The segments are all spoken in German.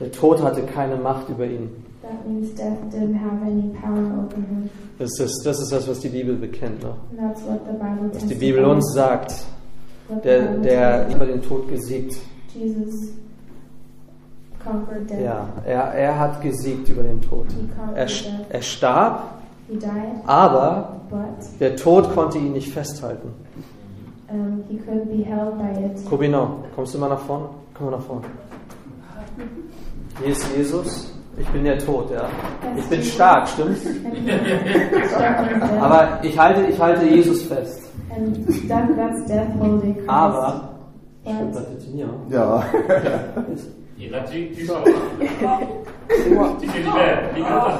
Der Tod hatte keine Macht über ihn. That means death didn't have any power over him. Das ist das, ist das was die Bibel bekennt. Ne? Was die. Bibel uns sagt. Der, der über den Tod gesiegt. us. Jesus conquered death. Ja, er, er hat gesiegt über den Tod. Er, er starb, He died, aber but der Tod konnte ihn nicht festhalten. um, he couldn't be held by it. Kobino, kommst du mal nach vorne? Komm mal nach vorne. Hier ist Jesus. Ich bin der Tod, ja. Ich bin stark, stimmt's? Aber ich halte, ich halte Jesus fest. and that, that's death holding Christ. Aber. But Ja. Il a dit, tu sors. Tu fais l'hiver, l'hiver.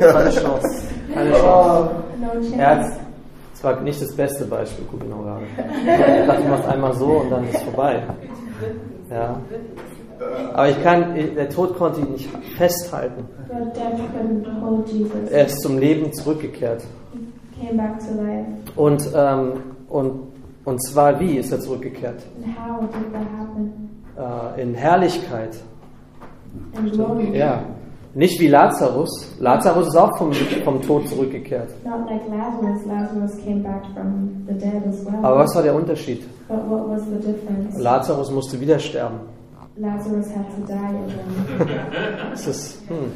Keine Chance. Keine Chance. no chance. Er hat zwar nicht das beste Beispiel, Kobino gerade. Ich dachte, du machst einmal so und dann ist es vorbei. Ja. Aber ich kann, der Tod konnte ihn nicht festhalten. Er ist zum Leben zurückgekehrt. Und, ähm, und, und zwar wie ist er zurückgekehrt? Äh, in Herrlichkeit. Ja. Nicht wie Lazarus. Lazarus ist auch vom, vom Tod zurückgekehrt. Like Lazarus. Lazarus well. Aber was war der Unterschied? Lazarus musste wieder sterben. Lazarus had to die again. Das ist hm,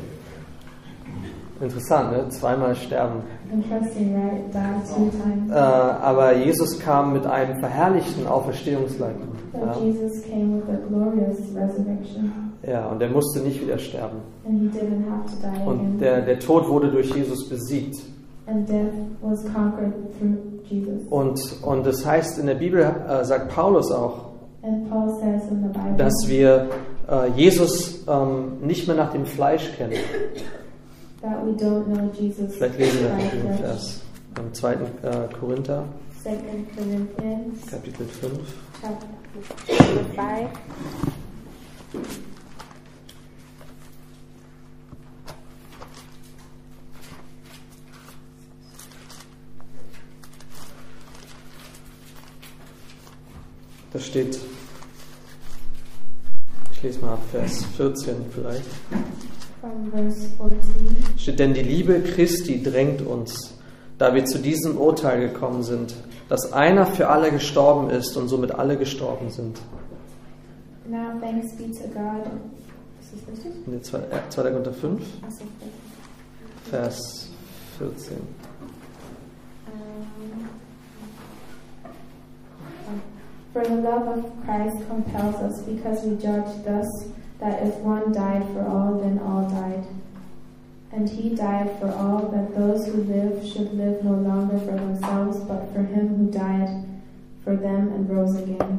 interessant, ne? Zweimal sterben. Interesting, right? Die two times. Äh, aber Jesus kam mit einem verherrlichten Auferstehungsleib. But Ja, Jesus came with a glorious resurrection, ja, und er musste nicht wieder sterben. and he didn't have to die Und der, der Tod wurde durch Jesus besiegt. and death was conquered through Jesus. Und, und das heißt, in der Bibel äh, sagt Paulus auch, And Paul says in the Bible dass wir äh, Jesus ähm, nicht mehr nach dem Fleisch kennen. that we don't know Jesus Vielleicht lesen wir by den. Vers im 2. Äh, Korinther, 2 Corinthians Kapitel 5. chapter 5. Da steht, ich lese mal ab Vers 14 vielleicht. From verse 14. Steht, denn die Liebe Christi drängt uns, da wir zu diesem Urteil gekommen sind, dass einer für alle gestorben ist und somit alle gestorben sind. Now thanks be to God. Ist das richtig? In der 2. äh, 2. Korinther 5, Also, Vers 14. um, For the love of Christ compels us, because we judge thus that if one died for all, then all died. And he died for all, that those who live should live no longer for themselves, but for him who died for them and rose again.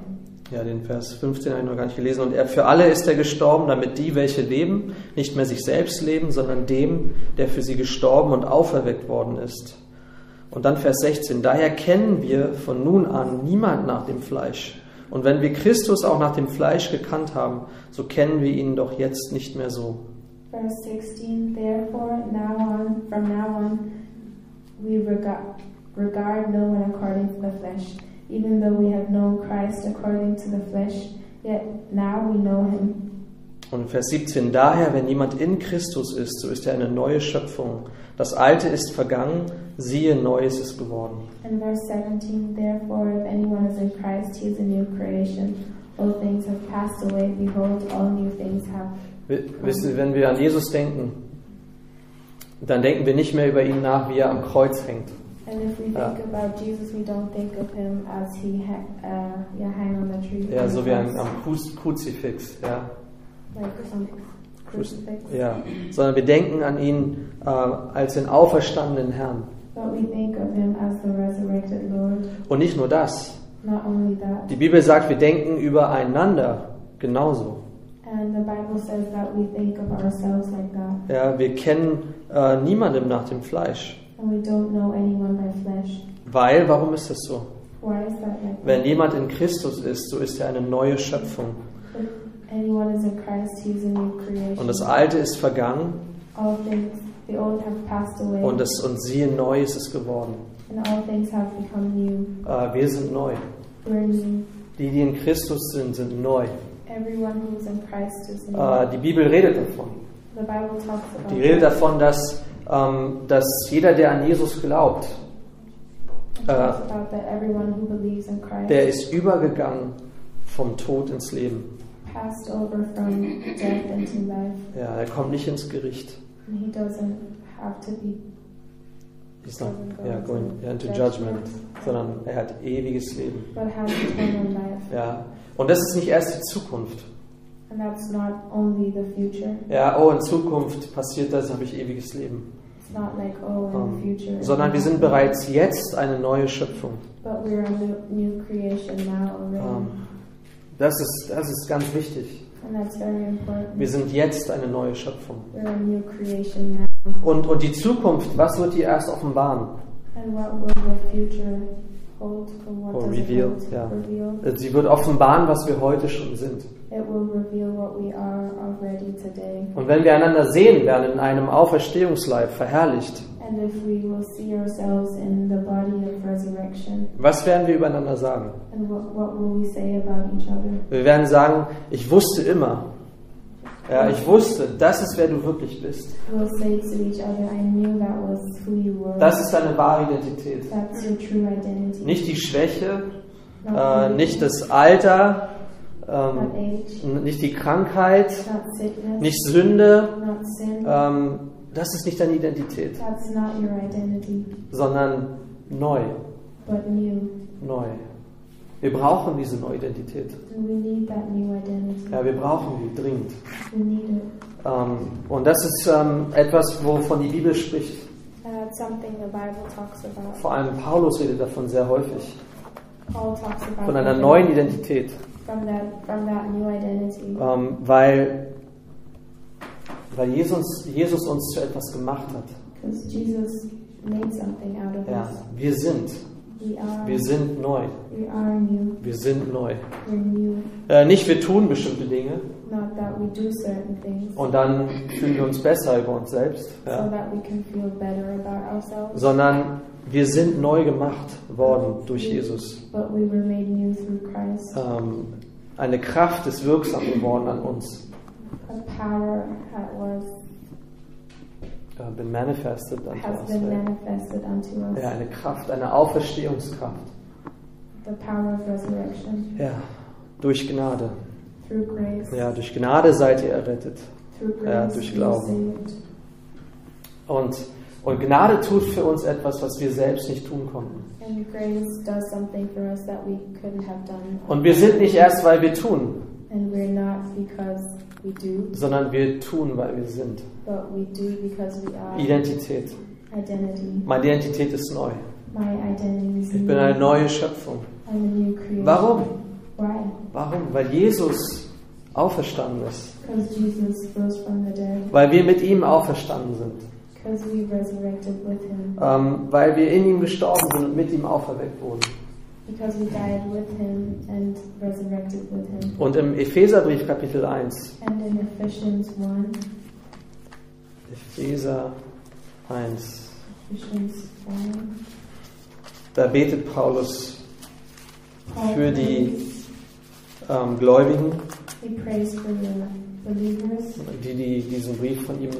Ja, den Vers 15 habe ich noch gar nicht gelesen. Und er für alle ist er gestorben, damit die, welche leben, nicht mehr sich selbst leben, sondern dem, der für sie gestorben und auferweckt worden ist. Und dann Vers 16. Daher kennen wir von nun an niemand nach dem Fleisch. Und wenn wir Christus auch nach dem Fleisch gekannt haben, so kennen wir ihn doch jetzt nicht mehr so. Verse 16 Therefore, now on, from now on, we regard, regard no one according to the flesh. Even though we have known Christ according to the flesh, yet now we know him. Und Vers 17. Daher, wenn jemand in Christus ist, so ist er eine neue Schöpfung. Das Alte ist vergangen, siehe, Neues ist geworden. And verse 17 Therefore, if anyone is in Christ, he is a new creation. All things have passed away. Behold, all new things have. Wisst ihr, wenn wir an Jesus denken, dann denken wir nicht mehr über ihn nach, wie er am Kreuz hängt. And if we think Ja. about Jesus, we don't think of him as he ha- uh, yeah, hang on the tree. Ja, so wie ein, am Kruz- Kruzifix. Ja. Ja. Sondern wir denken an ihn äh, als den auferstandenen Herrn. But we think of him as the resurrected Lord. Und nicht nur das. Not only that, Die Bibel sagt, wir denken übereinander genauso. like Ja, wir kennen äh, niemandem nach dem Fleisch. and we don't know anyone by flesh. Weil, warum ist das so? Why is that like Wenn jemand in Christus ist, so ist er eine neue Schöpfung. Und das Alte ist vergangen und, das, und siehe, Neues ist geworden. become new. Äh, wir sind neu. Die, die in Christus sind, sind neu. Everyone who is in Christ is new. Äh, die Bibel redet davon. the Bible talks about Die redet davon, dass, ähm, dass jeder, der an Jesus glaubt, Christ der ist übergegangen vom Tod ins Leben. Passed over from death into life, Ja, er kommt nicht ins Gericht. and he doesn't have to be He's not yeah, going into judgment, sondern er hat ewiges Leben. but has eternal life. Ja. Und das ist nicht erst die Zukunft. And that's not only the future. Ja, oh, in Zukunft passiert das, habe ich ewiges Leben. It's not like oh in the future. sondern wir sind bereits jetzt eine neue Schöpfung. But we're a new, creation now already, Ähm, das, ist, das ist ganz wichtig. and that's very important. Wir sind jetzt eine neue Schöpfung. We're a new creation now. Und, und die Zukunft, was wird die erst offenbaren? It reveal, ja. Reveal. Sie wird offenbaren, was wir heute schon sind. It will reveal what we are already today. Und wenn wir einander sehen werden in einem Auferstehungsleib, verherrlicht, And if we will see ourselves in the body of resurrection, was werden wir übereinander sagen? and what, what will we say about each other? Wir werden sagen, ich wusste immer, ja, ich wusste, das ist wer du wirklich bist. We'll say to each other, I knew that was who you were. Das ist deine wahre Identität. That's your true identity. Nicht die Schwäche, not, äh, nicht das Alter, not ähm, age, nicht die Krankheit, nicht Sünde. Ähm, das ist nicht deine Identität, That's not your identity, sondern neu, but new. neu. Wir brauchen diese neue Identität. And we need that new identity. Ja, wir brauchen die dringend. We need it. Ähm, und das ist ähm, etwas, wovon die Bibel spricht. And that's something the Bible talks about. Vor allem Paulus redet davon sehr häufig. Paul talks about Von einer neuen Identität. From that, from that new identity. Ähm, weil weil Jesus, Jesus uns zu etwas gemacht hat. Jesus made something out of Ja, us. wir sind. Are, Wir sind neu. Wir sind neu. Äh, nicht wir tun bestimmte Dinge Not that we do certain things und dann fühlen wir uns besser über uns selbst, so ja, ourselves. sondern wir sind neu gemacht worden durch Jesus. But we were made new through Christ. Ähm, eine Kraft ist wirksam geworden an uns. Power that was Äh, been manifested unto has us. been Ja. manifested unto us. Ja, eine Kraft, eine Auferstehungskraft. The power of resurrection Ja, durch Gnade. through grace. Ja, durch Gnade seid ihr errettet. Through Ja, grace, durch we Glauben. Und, und Gnade tut für uns etwas, was wir selbst nicht tun konnten. And grace does something for us that we couldn't have done. Und wir sind nicht erst, weil wir tun, And we're not because do, sondern wir tun, weil wir sind. Identität. Identity. Meine Identität ist neu. Ich bin eine neue Schöpfung. Warum? Why? Warum? Weil Jesus auferstanden ist. Weil wir mit ihm auferstanden sind. Ähm, weil wir in ihm gestorben sind und mit ihm auferweckt wurden. Because we died with him and resurrected with him. Und im Epheserbrief Kapitel 1, And in Ephesians 1, Epheser 1, Ephesians 1, da betet Paulus Paul für die ähm, Gläubigen, he prays for the believers, die, die diesen Brief von ihm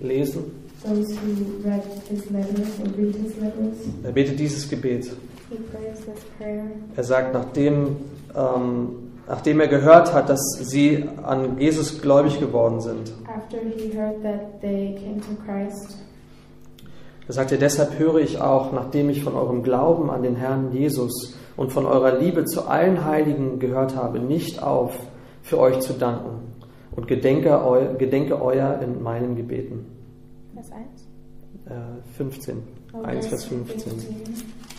lesen. those who read his letters or read his letters. Er betet dieses Gebet. Er sagt, nachdem, ähm, nachdem er gehört hat, dass sie an Jesus gläubig geworden sind, da sagt er, deshalb höre ich auch, nachdem ich von eurem Glauben an den Herrn Jesus und von eurer Liebe zu allen Heiligen gehört habe, nicht auf, für euch zu danken und gedenke, eu, gedenke euer in meinen Gebeten. Vers 1. Äh, 15, Oh, 1 Vers verse 15, 15.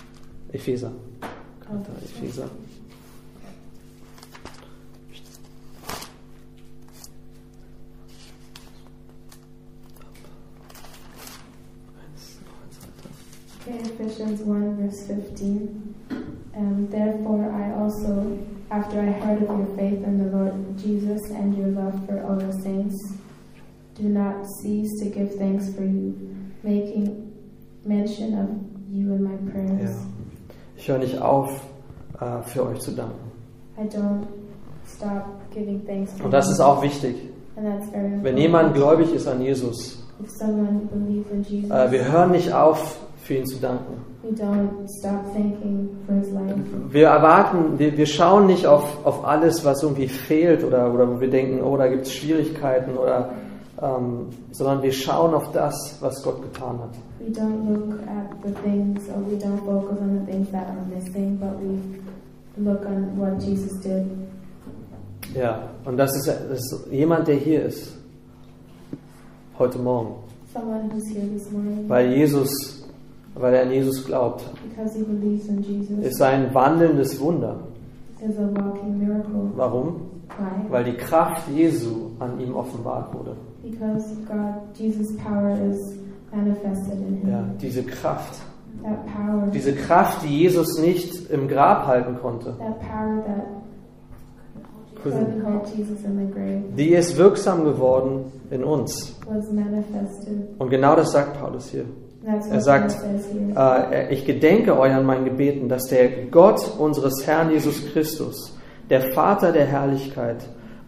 Epheser. Alter, Epheser. Okay, Ephesians 1, verse 15. Um, Therefore, I also, after I heard of your faith in the Lord Jesus and your love for all the saints, do not cease to give thanks for you, making mention of you in my prayers. Ja. Ich höre nicht auf, äh, für euch zu danken. I don't stop giving thanks to Und das ist auch wichtig. And that's very Wenn jemand gläubig ist an Jesus, If someone believes in Jesus, äh, wir hören nicht auf, für ihn zu danken. we don't stop thanking for His life. Wir erwarten, wir, wir schauen nicht auf, auf alles, was irgendwie fehlt oder, oder wo wir denken, oh, da gibt es Schwierigkeiten oder ähm, sondern wir schauen auf das, was Gott getan hat. We don't look at the things, or we don't focus on the things that are missing, but we look on what Jesus did. Ja, und das ist, das ist jemand, der hier ist, heute Morgen, Someone who's here this morning weil Jesus, weil er an Jesus glaubt, because he believes in Jesus ist ein wandelndes Wunder. is a walking miracle. Warum? Why? Weil die Kraft Jesu an ihm offenbart wurde. Because God, Jesus' power is manifested in him. Ja, diese Kraft, That power, diese Kraft, die Jesus nicht im Grab halten konnte, that power that couldn't hold Jesus in the grave die ist wirksam geworden in uns. Und genau das sagt Paulus hier. Er sagt. Äh, ich gedenke euch an meinen Gebeten, dass der Gott unseres Herrn Jesus Christus, der Vater der Herrlichkeit,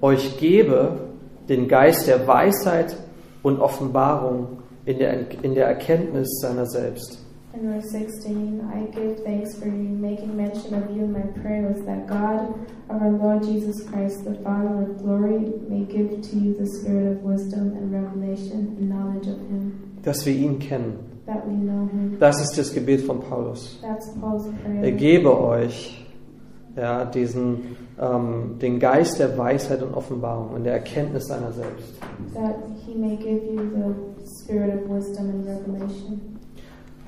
euch gebe den Geist der Weisheit und Offenbarung in der, in der Erkenntnis seiner selbst. In verse 16, I give thanks for you, making mention of you in my prayers, that God of our Lord Jesus Christ, the Father of glory, may give to you the spirit of wisdom and revelation and knowledge of Him, Dass wir ihn kennen. that we know Him. Das ist das Gebet von Paulus. That's Paul's Er prayer. gebe euch ja, diesen, ähm, den Geist der Weisheit und Offenbarung und der Erkenntnis seiner selbst.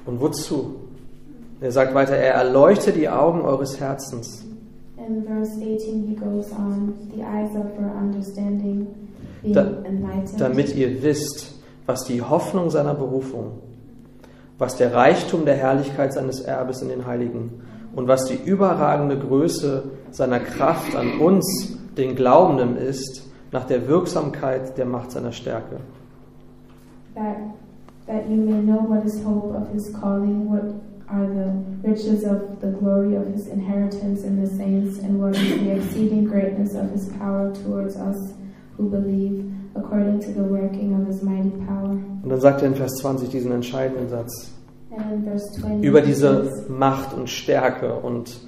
Und wozu? Er sagt weiter, er erleuchte die Augen eures Herzens, In verse 18, he goes on, the eyes of your understanding being Da- enlightened, damit ihr wisst, was die Hoffnung seiner Berufung, was der Reichtum der Herrlichkeit seines Erbes in den Heiligen und was die überragende Größe seiner Kraft an uns, den Glaubenden, ist, nach der Wirksamkeit der Macht seiner Stärke. that that you may know what is hope of his calling, what are the riches of the glory of his inheritance in the saints, and what is the exceeding greatness of his power towards us who believe, according to the working of his mighty power. Und dann sagt er in Vers 20 diesen entscheidenden Satz And in verse 20, über diese Macht und Stärke. Und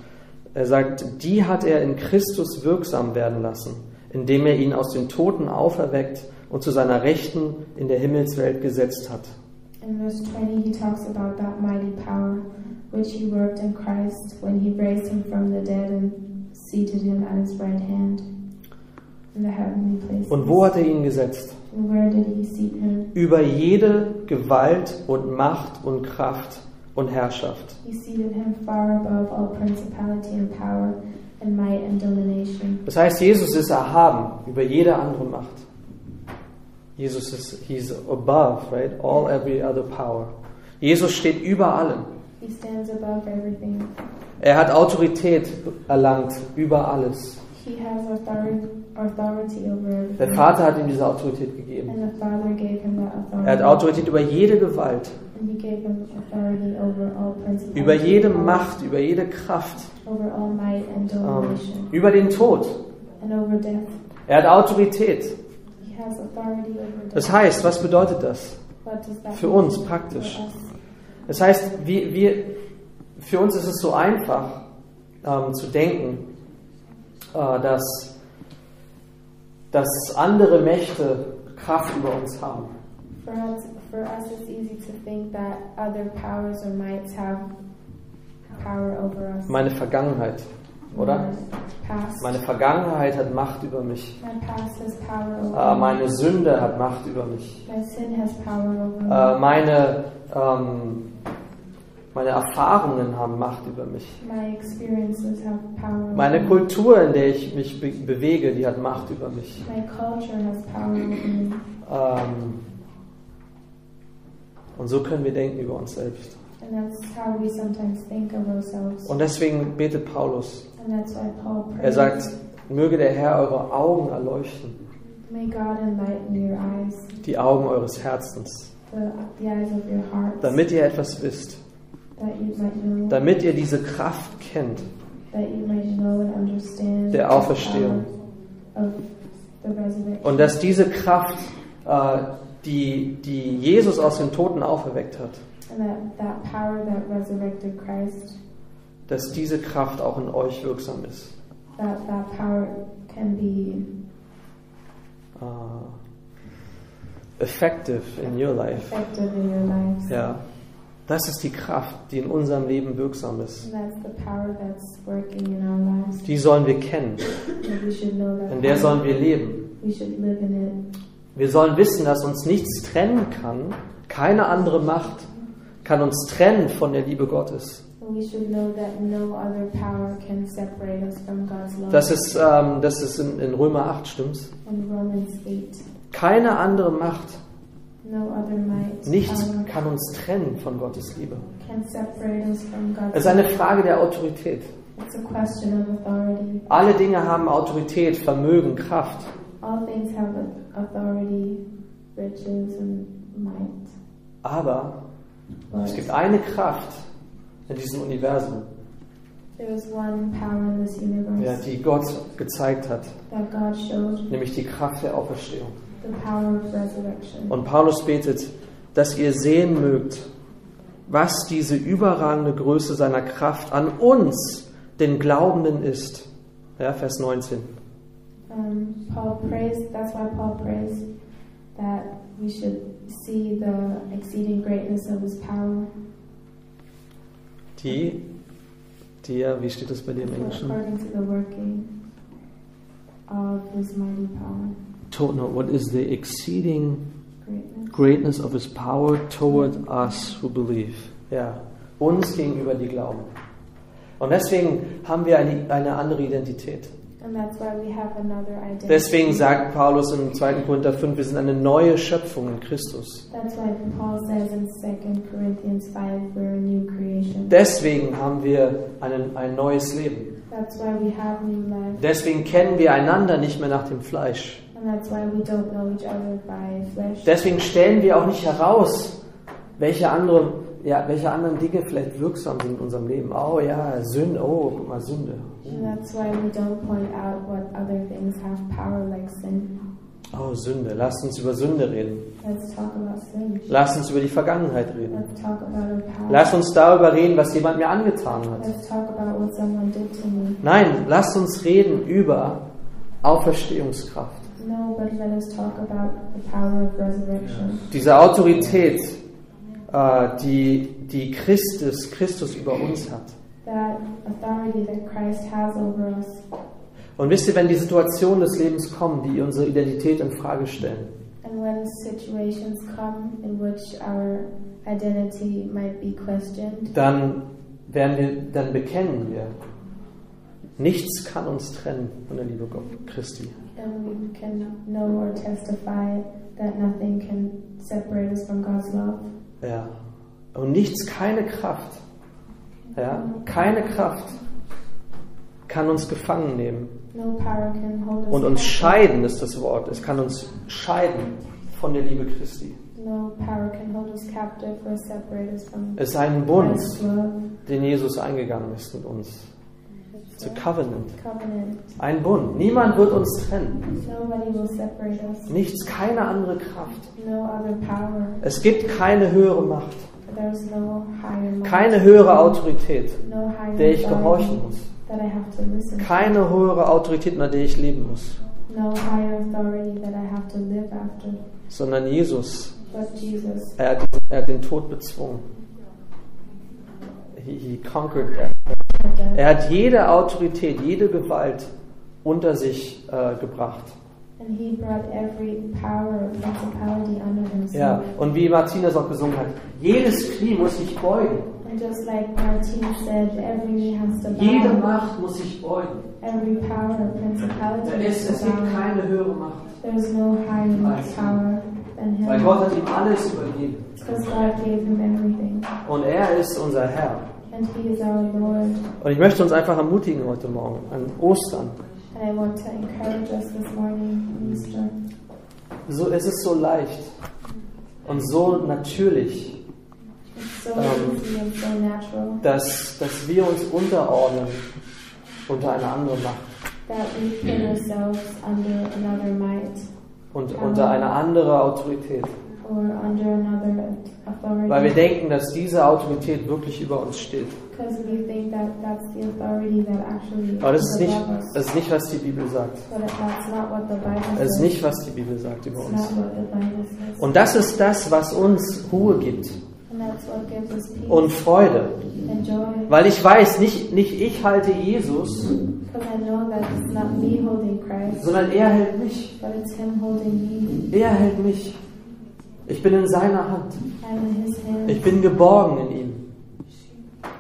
er sagt, die hat er in Christus wirksam werden lassen, indem er ihn aus den Toten auferweckt und zu seiner Rechten in der Himmelswelt gesetzt hat. in verse 20, he talks about that mighty power which he worked in Christ when he raised him from the dead and seated him at his right hand in the heavenly places. Und wo hat er ihn gesetzt? Über jede Gewalt und Macht und Kraft und Herrschaft. Das heißt, Jesus ist erhaben über jede andere Macht. Jesus ist, he's above, right? All every other power. Jesus steht über allem. He stands above everything. Er hat Autorität erlangt über alles. Der Vater hat ihm diese Autorität gegeben. Er hat Autorität über jede Gewalt, über jede Macht, über jede Kraft, Over all might and domination. über den Tod. and over death. Er hat Autorität. He has authority over death. Das heißt, was bedeutet das? Für uns praktisch. Das heißt, wir, wir, für uns ist es so einfach ähm, zu denken, äh, dass, dass andere Mächte Kraft über uns haben. For us, it's easy to think that other powers or mights have power over us. Meine Vergangenheit, oder? My past, Meine Vergangenheit hat Macht über mich. my past has power over Äh, me. meine Sünde hat Macht über mich. My sin has power over me. Äh, meine, ähm, meine Erfahrungen haben Macht über mich. Meine me. Kultur, in der ich mich be bewege, die hat Macht über mich. Ähm, und so können wir denken über uns selbst. And that's how we sometimes think of ourselves. Und deswegen betet Paulus. And that's why Paul prays. Er sagt, möge der Herr eure Augen erleuchten, May God enlighten your eyes, die Augen eures Herzens, the, the eyes of your hearts, damit ihr etwas wisst, that you might know, damit ihr diese Kraft kennt, der the Auferstehung. power of the resurrection. Und dass diese Kraft, äh, die, die Jesus aus den Toten auferweckt hat, that, that power that resurrected Christ, dass diese Kraft auch in euch wirksam ist. that, that power can be Äh, effective in your life. effective in your lives. Ja. Das ist die Kraft, die in unserem Leben wirksam ist. Die sollen wir kennen. In der sollen wir leben. Wir sollen wissen, dass uns nichts trennen kann. Keine andere Macht kann uns trennen von der Liebe Gottes. And we should know that no other power can separate us from God's love. Das ist, ähm, das ist in, in Römer 8, stimmt's? in Romans 8. Keine andere Macht, nichts kann uns trennen von Gottes Liebe. Es ist eine. Frage der Autorität. Alle Dinge haben Autorität, Vermögen, Kraft. All things have authority, riches, and might. Aber But es gibt eine Kraft in diesem Universum, there is one power in this universe ja, die Gott gezeigt hat, that God showed nämlich die Kraft der Auferstehung. the power of resurrection. Und Paulus betet, dass ihr sehen mögt, was diese überragende Größe seiner Kraft an uns, den Glaubenden, ist. Ja, Vers 19. Um, Paul prays, that's why Paul prays that we should see the exceeding greatness of his power Die, die, ja, wie steht das bei dir im Englischen? according to the working of his mighty power. To, no, what is the exceeding Greatness. greatness of his power toward us who believe? Ja, uns gegenüber, die glauben. Und deswegen haben wir eine, eine andere Identität. And that's why we have another identity. Deswegen sagt Paulus in 2. Korinther 5, wir sind eine neue Schöpfung in Christus. That's why Paul says in 2 Corinthians 5, we're a new creation. Deswegen haben wir einen, ein neues Leben. That's why we have new life. Deswegen kennen wir einander nicht mehr nach dem Fleisch. And that's why we don't know each other by flesh. Deswegen stellen wir auch nicht heraus, welche, andere, ja, welche anderen Dinge vielleicht wirksam sind in unserem Leben. Oh ja, Sünde, oh, guck mal, Sünde. That's why we don't point out what other things have power like sin. Oh, Sünde. Lasst uns über Sünde reden. Let's talk about sin. Lasst uns über die Vergangenheit reden. Let's talk about. Lasst uns darüber reden, was jemand mir angetan hat. Let's talk about what someone did to me. Nein, lasst uns reden über Auferstehungskraft. No, but let us talk about the power of resurrection. Diese Autorität, die, die Christus, Christus über uns hat. That authority that Christ has over us. Und wisst ihr, wenn die Situationen des Lebens kommen, die unsere Identität in Frage stellen, And when situations come in which our identity might be questioned, dann werden wir, dann bekennen wir, nichts kann uns trennen von der Liebe Christi. then we can know or testify that nothing can separate us from God's love. Ja. Und nichts, keine Kraft, ja, keine Kraft kann uns gefangen nehmen. Und uns scheiden ist das Wort. Es kann uns scheiden von der Liebe Christi. No power can hold us captive or separate us from Es ist ein Bund, den Jesus eingegangen ist mit uns. A covenant. Covenant. Ein Bund. Niemand wird uns trennen. Nichts, keine andere Kraft. No. Es gibt keine höhere Macht, no keine höhere Autorität, no der ich gehorchen muss. Keine höhere Autorität, nach der ich leben muss. Sondern Jesus, Jesus. er hat, er hat den Tod bezwungen. He, he conquered death. Er hat jede Autorität, jede Gewalt unter sich äh, gebracht. And he brought every power and principality under himself. Ja, und wie Martinez auch gesungen hat, jedes Knie muss sich beugen. And just like said. Jede Macht muss sich beugen. Every power principality Es, has es gibt keine höhere Macht. There's no higher power than him. Weil Gott hat ihm alles übergeben. Because God gave him everything. Und er ist unser Herr. Und ich möchte uns einfach ermutigen heute Morgen an Ostern. So, es ist so leicht und so natürlich, so so natural dass, dass wir uns unterordnen unter eine andere Macht. that we put ourselves under another might und unter eine andere Autorität. Weil wir denken, dass diese Autorität wirklich über uns steht. Aber das is ist nicht, das ist nicht, was die Bibel sagt. Das ist nicht, was die Bibel sagt über uns. Und das ist das, was uns Ruhe gibt und Freude. Weil ich weiß, nicht, nicht ich halte Jesus, sondern er hält mich. Er hält mich. Ich bin in seiner Hand. Ich bin geborgen in ihm.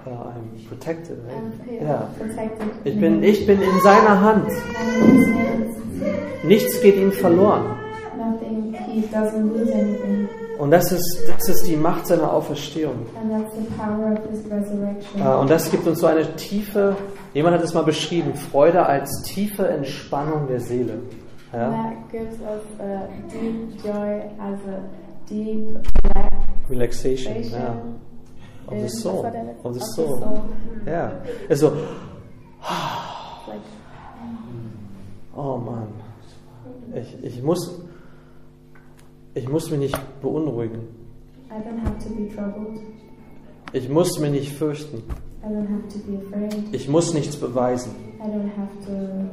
Uh, I'm protected, right? Protected. Ich bin, ich bin in seiner Hand. Nichts geht ihm verloren. Und das ist, das ist die Macht seiner Auferstehung. Äh, Und das gibt uns so eine tiefe, jemand hat es mal beschrieben, Freude als tiefe Entspannung der Seele. Ja? Deep deep Relaxation. relaxation. Ja. Of the soul. Of the Of soul. soul. Ja. Also, Like, oh Mann. Ich, ich, muss, ich muss mich nicht beunruhigen. I don't have to be troubled. Ich muss mich nicht fürchten. I don't have to be afraid. Ich muss nichts beweisen. I don't have to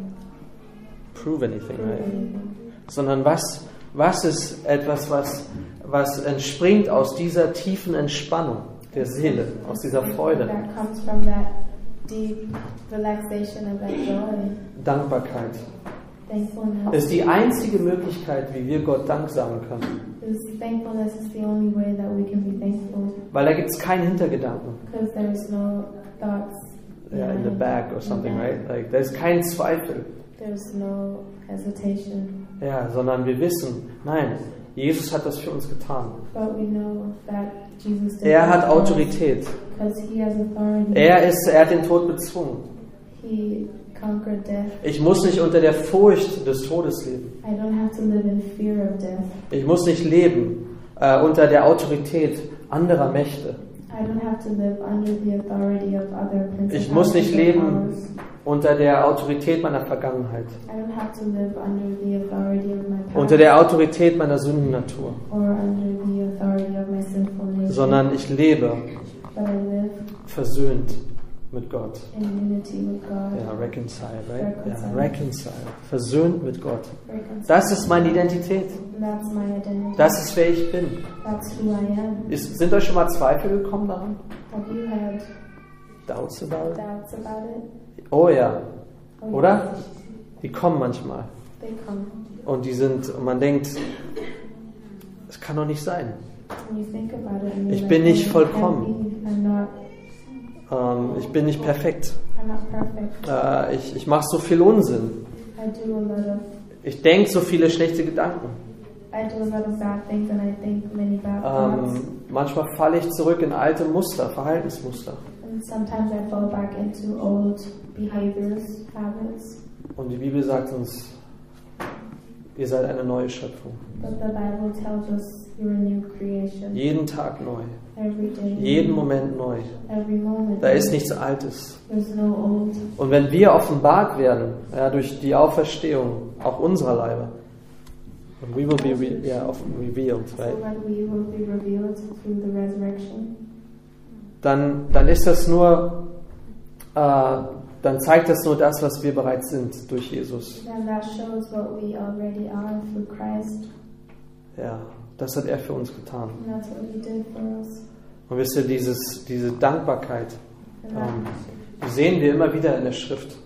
Prove anything, prove right? anything. Sondern was, was ist etwas, was, was entspringt aus dieser tiefen Entspannung der Seele, aus dieser Freude, Dankbarkeit. ist die einzige Möglichkeit, wie wir Gott Dank sagen können. Weil da gibt es keinen Hintergedanken. no Yeah, in the back or in something, right? Like, da ist kein Zweifel. There's no hesitation, Ja, sondern wir wissen, nein, Jesus hat das für uns getan. Er hat Autorität. Er, ist, er hat den Tod bezwungen. Ich muss nicht unter der Furcht des Todes leben. Ich muss nicht leben äh, unter der Autorität anderer Mächte. I don't have to live under the authority of other Ich muss nicht leben unter der Autorität meiner Vergangenheit. I don't have to live under the authority of my past Unter der Autorität meiner Sündennatur. Sondern ich lebe but I live versöhnt mit Gott. in unity with God. Ja, reconcile, right? Ja, Reconcile. reconcile. Versöhnt mit Gott. Reconcile. Das ist meine Identität. That's my identity. Das ist wer ich bin. That's who I am. Ist, sind euch schon mal Zweifel gekommen daran? Doubts about it? doubts about it? Oh ja, Oh, oder? Die kommen manchmal. They come. Und die sind, und man denkt, es kann doch nicht sein. Ich bin nicht "Oh, it vollkommen." Ähm, ich bin nicht perfekt. I'm not perfect. Äh, ich ich mache so viel Unsinn. Ich denke so viele schlechte Gedanken. I do a lot of bad things, and I think many bad thoughts. Ähm, manchmal falle ich zurück in alte Muster, Verhaltensmuster. And sometimes I fall back into old behaviors, habits. Und die Bibel sagt uns, ihr seid eine neue Schöpfung. Jeden Tag neu. Jeden Moment neu. Da ist nichts Altes. Und wenn wir offenbart werden, ja, durch die Auferstehung, auch unserer Leibe, and we will be re yeah, of- revealed, right? dann, dann ist das nur, äh, dann zeigt das nur das, was wir bereits sind durch Jesus. Ja, das hat er für uns getan. Und wisst ihr, dieses, diese Dankbarkeit, ähm, sehen wir immer wieder in der Schrift.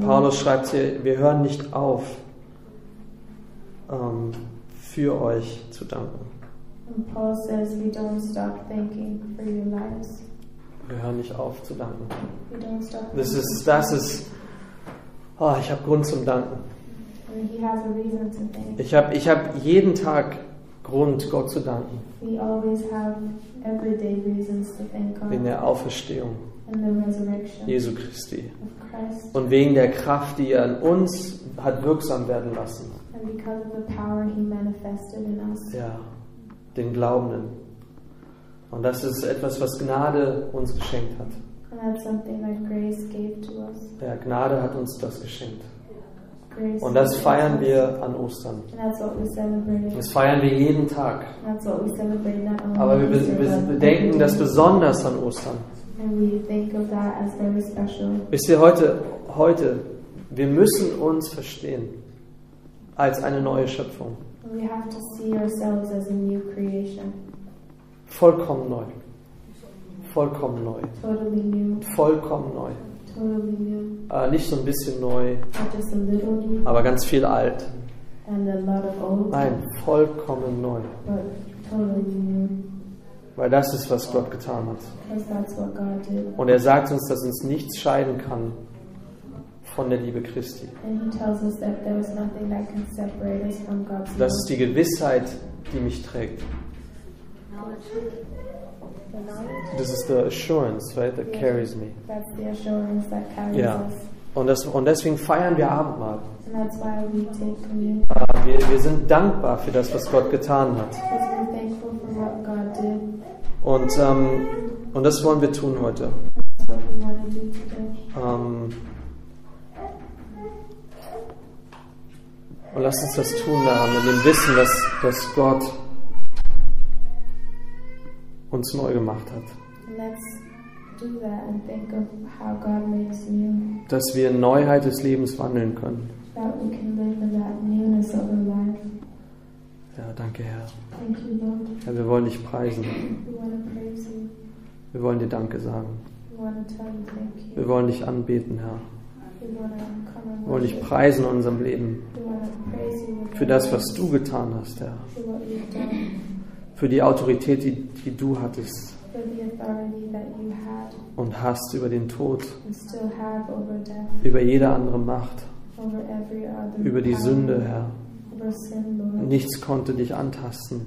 Paulus schreibt hier, wir hören nicht auf, ähm, für euch zu danken. And Paul says we don't stop thanking for your lives. Wir hören nicht auf zu danken. Das ist, das ist, oh, ich habe Grund zum Danken. Ich habe ich hab jeden Tag Grund, Gott zu danken, wegen der Auferstehung and the resurrection Jesu Christi und wegen der Kraft, die er in uns hat wirksam werden lassen. Ja, den Glaubenden. Und das ist etwas, was Gnade uns geschenkt hat. And And that's something that grace gave to us. Ja, Gnade hat uns das geschenkt. Grace Und das feiern wir an Ostern. And that's what we celebrate. Das feiern wir jeden Tag. Aber wir, bedenken das besonders an Ostern. And we think of that as very special. Wisst ihr, heute, heute, wir müssen uns verstehen als eine neue Schöpfung. We have to see ourselves as a new creation. Vollkommen neu. Vollkommen neu. Totally new. Vollkommen neu. Totally new. Äh, nicht so ein bisschen neu, aber ganz viel alt. Nein, vollkommen neu. Totally. Weil das ist, was Gott getan hat. Und er sagt uns, dass uns nichts scheiden kann von der Liebe Christi. Das ist die Gewissheit, die mich trägt. Das ist the assurance, right, that carries me. that's the assurance that carries Ja. us. Und, das, und deswegen feiern wir Abendmahl. And that's why we take communion. Äh, Wir, wir sind dankbar für das, was Gott getan hat. Because we're thankful for what God did. Und, ähm, und das wollen wir tun heute. Ähm, und lasst uns das tun daran, in dem Wissen, dass, dass Gott uns neu gemacht hat. Dass wir in Neuheit des Lebens wandeln können. Ja, danke Herr. Thank you, Lord. Ja, wir wollen dich preisen. Wir wollen dir Danke sagen. We want to tell you thank you. Wir wollen dich anbeten, Herr. Wir wollen dich preisen in unserem Leben. Für das, was du getan hast, Herr. Für die Autorität, die, die du hattest. For the authority that you had. Und hast über den Tod, über jede andere Macht, über die Sünde, Herr. Nichts konnte dich antasten.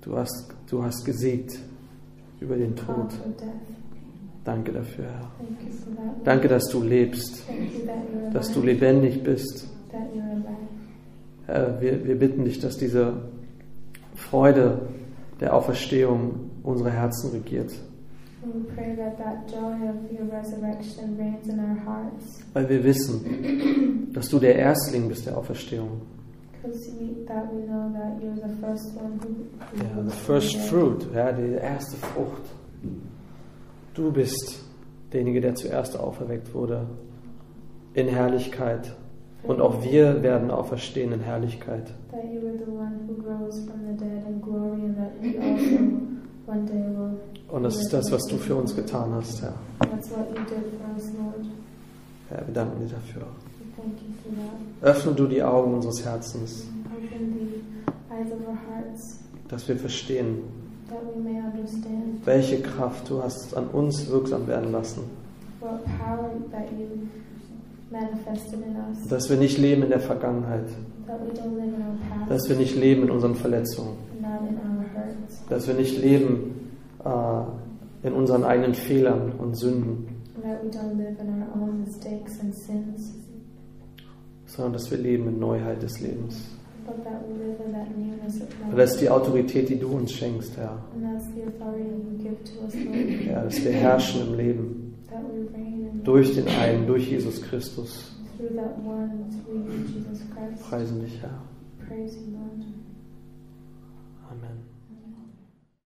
Du hast, du hast gesiegt über den Tod. Danke dafür, Herr. Danke, dass du lebst, dass du lebendig bist. Herr, wir, wir bitten dich, dass diese Freude der Auferstehung unsere Herzen regiert. That that. Weil wir wissen, dass du der Erstling bist der Auferstehung. Because we, that we know that you're the first one who, who Ja, rose the from first the dead. fruit, ja, die erste Frucht. Du bist derjenige, der zuerst auferweckt wurde in Herrlichkeit. Und auch wir werden auferstehen in Herrlichkeit. Also. Und das ist das, was du für uns getan hast, Herr. Herr, wir danken dir dafür. Öffne du die Augen unseres Herzens, dass wir verstehen, welche Kraft du hast an uns wirksam werden lassen. what power that you. Dass wir nicht leben in der Vergangenheit, dass wir nicht leben in unseren Verletzungen, dass wir nicht leben äh, in unseren eigenen Fehlern und Sünden, That we don't live in our own mistakes and sins, sondern dass wir leben in Neuheit des Lebens. Und das ist die Autorität, die du uns schenkst, Herr. Ja, dass wir herrschen im Leben Durch den einen, durch Jesus Christus. through that one, through you, Jesus Christ. Preisen dich, Herr. Amen.